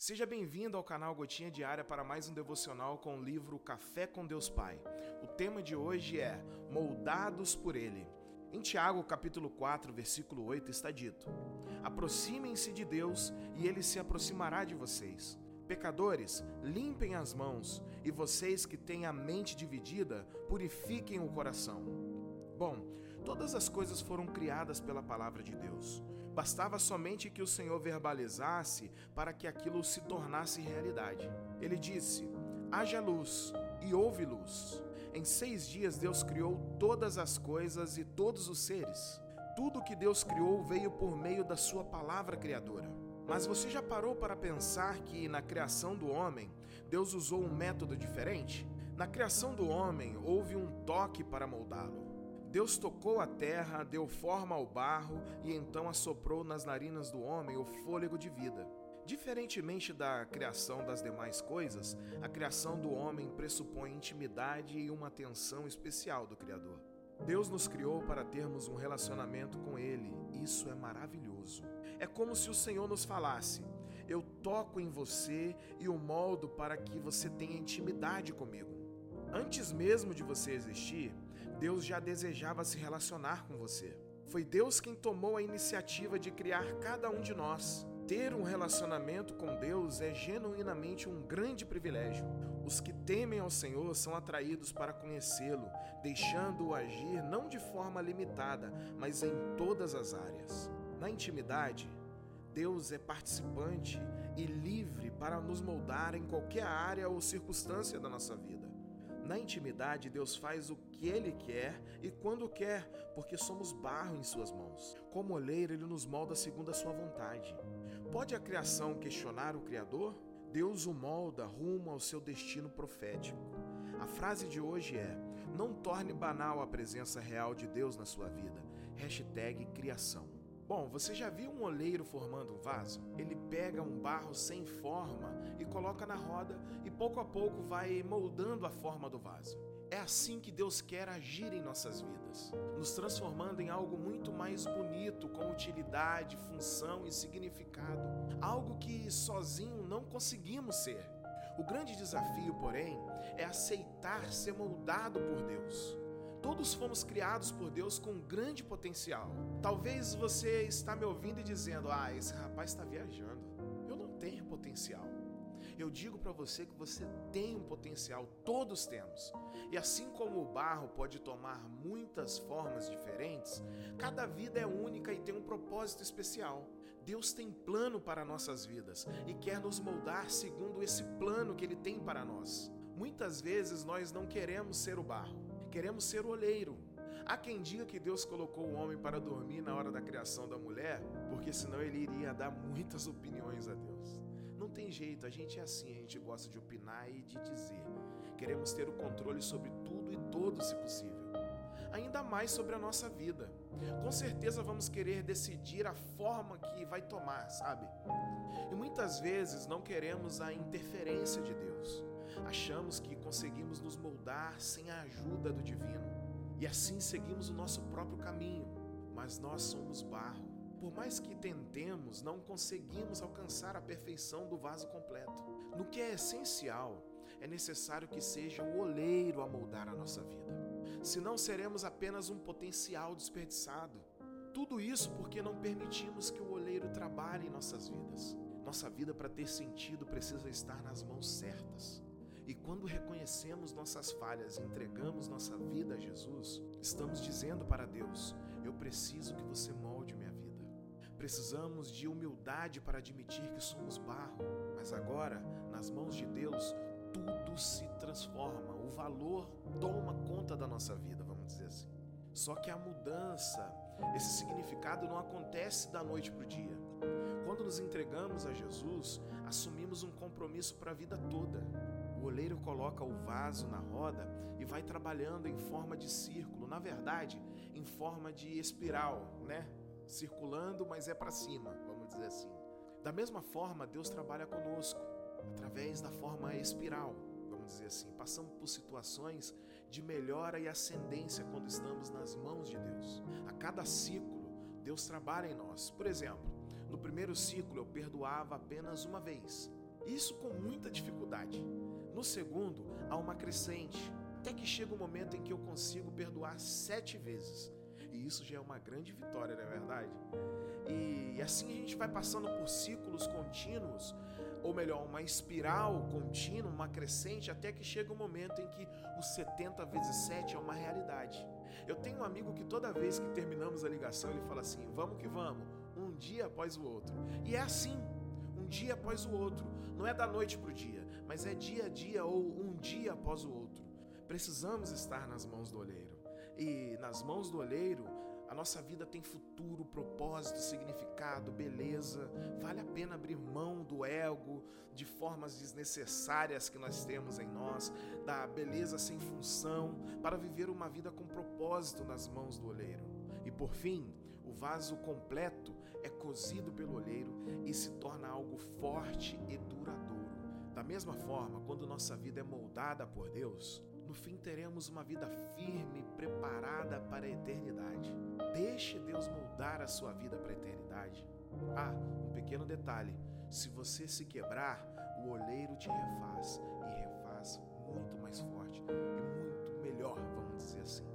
Seja bem-vindo ao canal Gotinha Diária para mais um devocional com o livro Café com Deus Pai. O tema de hoje é Moldados por Ele. Em Tiago, capítulo 4, versículo 8 está dito: Aproximem-se de Deus e ele se aproximará de vocês. Pecadores, limpem as mãos, e vocês que têm a mente dividida, purifiquem o coração. Bom, todas as coisas foram criadas pela palavra de Deus. Bastava somente que o Senhor verbalizasse para que aquilo se tornasse realidade. Ele disse: haja luz, e houve luz. Em seis dias Deus criou todas as coisas e todos os seres. Tudo que Deus criou veio por meio da Sua palavra criadora. Mas você já parou para pensar que na criação do homem, Deus usou um método diferente? Na criação do homem, houve um toque para moldá-lo. Deus tocou a terra, deu forma ao barro e então assoprou nas narinas do homem o fôlego de vida. Diferentemente da criação das demais coisas, a criação do homem pressupõe intimidade e uma atenção especial do Criador. Deus nos criou para termos um relacionamento com Ele. Isso é maravilhoso. É como se o Senhor nos falasse: Eu toco em você e o moldo para que você tenha intimidade comigo. Antes mesmo de você existir, Deus já desejava se relacionar com você. Foi Deus quem tomou a iniciativa de criar cada um de nós. Ter um relacionamento com Deus é genuinamente um grande privilégio. Os que temem ao Senhor são atraídos para conhecê-lo, deixando-o agir não de forma limitada, mas em todas as áreas. Na intimidade, Deus é participante e livre para nos moldar em qualquer área ou circunstância da nossa vida. Na intimidade, Deus faz o que Ele quer e quando quer, porque somos barro em Suas mãos. Como oleiro, Ele nos molda segundo a Sua vontade. Pode a criação questionar o Criador? Deus o molda rumo ao seu destino profético. A frase de hoje é: Não torne banal a presença real de Deus na sua vida. Hashtag criação. Bom, você já viu um oleiro formando um vaso? Ele pega um barro sem forma e coloca na roda e pouco a pouco vai moldando a forma do vaso. É assim que Deus quer agir em nossas vidas, nos transformando em algo muito mais bonito, com utilidade, função e significado. Algo que sozinho não conseguimos ser. O grande desafio, porém, é aceitar ser moldado por Deus. Todos fomos criados por Deus com um grande potencial. Talvez você está me ouvindo e dizendo: "Ah, esse rapaz está viajando. Eu não tenho potencial". Eu digo para você que você tem um potencial, todos temos. E assim como o barro pode tomar muitas formas diferentes, cada vida é única e tem um propósito especial. Deus tem plano para nossas vidas e quer nos moldar segundo esse plano que ele tem para nós. Muitas vezes nós não queremos ser o barro queremos ser oleiro. Há quem diga que Deus colocou o homem para dormir na hora da criação da mulher, porque senão ele iria dar muitas opiniões a Deus. Não tem jeito, a gente é assim, a gente gosta de opinar e de dizer. Queremos ter o controle sobre tudo e todos, se possível. Ainda mais sobre a nossa vida. Com certeza vamos querer decidir a forma que vai tomar, sabe? E muitas vezes não queremos a interferência de Deus. Achamos que conseguimos nos moldar sem a ajuda do divino e assim seguimos o nosso próprio caminho, mas nós somos barro. Por mais que tentemos, não conseguimos alcançar a perfeição do vaso completo. No que é essencial, é necessário que seja o oleiro a moldar a nossa vida. Senão seremos apenas um potencial desperdiçado. Tudo isso porque não permitimos que o oleiro trabalhe em nossas vidas. Nossa vida, para ter sentido, precisa estar nas mãos certas. E quando reconhecemos nossas falhas entregamos nossa vida a Jesus, estamos dizendo para Deus: Eu preciso que você molde minha vida. Precisamos de humildade para admitir que somos barro, mas agora, nas mãos de Deus, tudo se transforma, o valor toma conta da nossa vida, vamos dizer assim. Só que a mudança, esse significado não acontece da noite para o dia. Quando nos entregamos a Jesus, assumimos um compromisso para a vida toda. O oleiro coloca o vaso na roda e vai trabalhando em forma de círculo, na verdade, em forma de espiral, né? Circulando, mas é para cima, vamos dizer assim. Da mesma forma, Deus trabalha conosco, através da forma espiral, vamos dizer assim. Passamos por situações de melhora e ascendência quando estamos nas mãos de Deus. A cada ciclo, Deus trabalha em nós. Por exemplo, no primeiro ciclo eu perdoava apenas uma vez. Isso com muita dificuldade. No segundo, há uma crescente, até que chega o um momento em que eu consigo perdoar sete vezes. E isso já é uma grande vitória, não é verdade? E assim a gente vai passando por ciclos contínuos, ou melhor, uma espiral contínua, uma crescente, até que chega o um momento em que o 70 vezes 7 é uma realidade. Eu tenho um amigo que toda vez que terminamos a ligação, ele fala assim: vamos que vamos, um dia após o outro. E é assim, um dia após o outro. Não é da noite para o dia, mas é dia a dia ou um dia após o outro. Precisamos estar nas mãos do olheiro. E nas mãos do olheiro, a nossa vida tem futuro, propósito, significado, beleza. Vale a pena abrir mão do ego, de formas desnecessárias que nós temos em nós, da beleza sem função, para viver uma vida com propósito nas mãos do olheiro. E por fim, o vaso completo é cozido pelo olheiro e se torna algo forte e duradouro. Da mesma forma, quando nossa vida é moldada por Deus, no fim teremos uma vida firme, preparada para a eternidade. Deixe Deus moldar a sua vida para a eternidade. Ah, um pequeno detalhe: se você se quebrar, o olheiro te refaz e refaz muito mais forte e muito melhor, vamos dizer assim.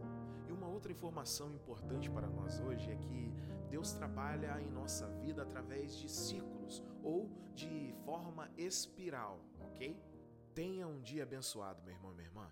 E uma outra informação importante para nós hoje é que Deus trabalha em nossa vida através de ciclos ou de forma espiral, ok? Tenha um dia abençoado, meu irmão e minha irmã.